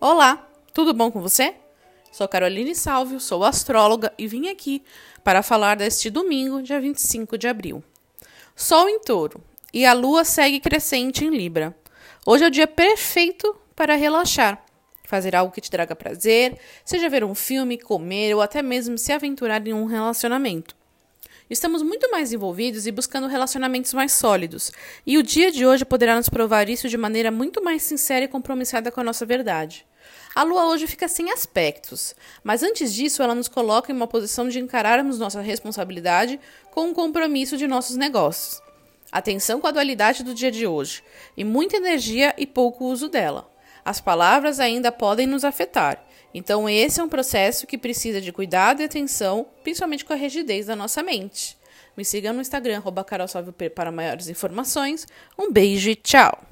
Olá, tudo bom com você? Sou Caroline Salvio, sou astróloga e vim aqui para falar deste domingo, dia 25 de abril. Sol em touro e a lua segue crescente em Libra. Hoje é o dia perfeito para relaxar, fazer algo que te traga prazer, seja ver um filme, comer ou até mesmo se aventurar em um relacionamento. Estamos muito mais envolvidos e buscando relacionamentos mais sólidos, e o dia de hoje poderá nos provar isso de maneira muito mais sincera e compromissada com a nossa verdade. A lua hoje fica sem aspectos, mas antes disso ela nos coloca em uma posição de encararmos nossa responsabilidade com o compromisso de nossos negócios. Atenção com a dualidade do dia de hoje, e muita energia e pouco uso dela. As palavras ainda podem nos afetar, então, esse é um processo que precisa de cuidado e atenção, principalmente com a rigidez da nossa mente. Me siga no Instagram, carolsalvio para maiores informações. Um beijo e tchau!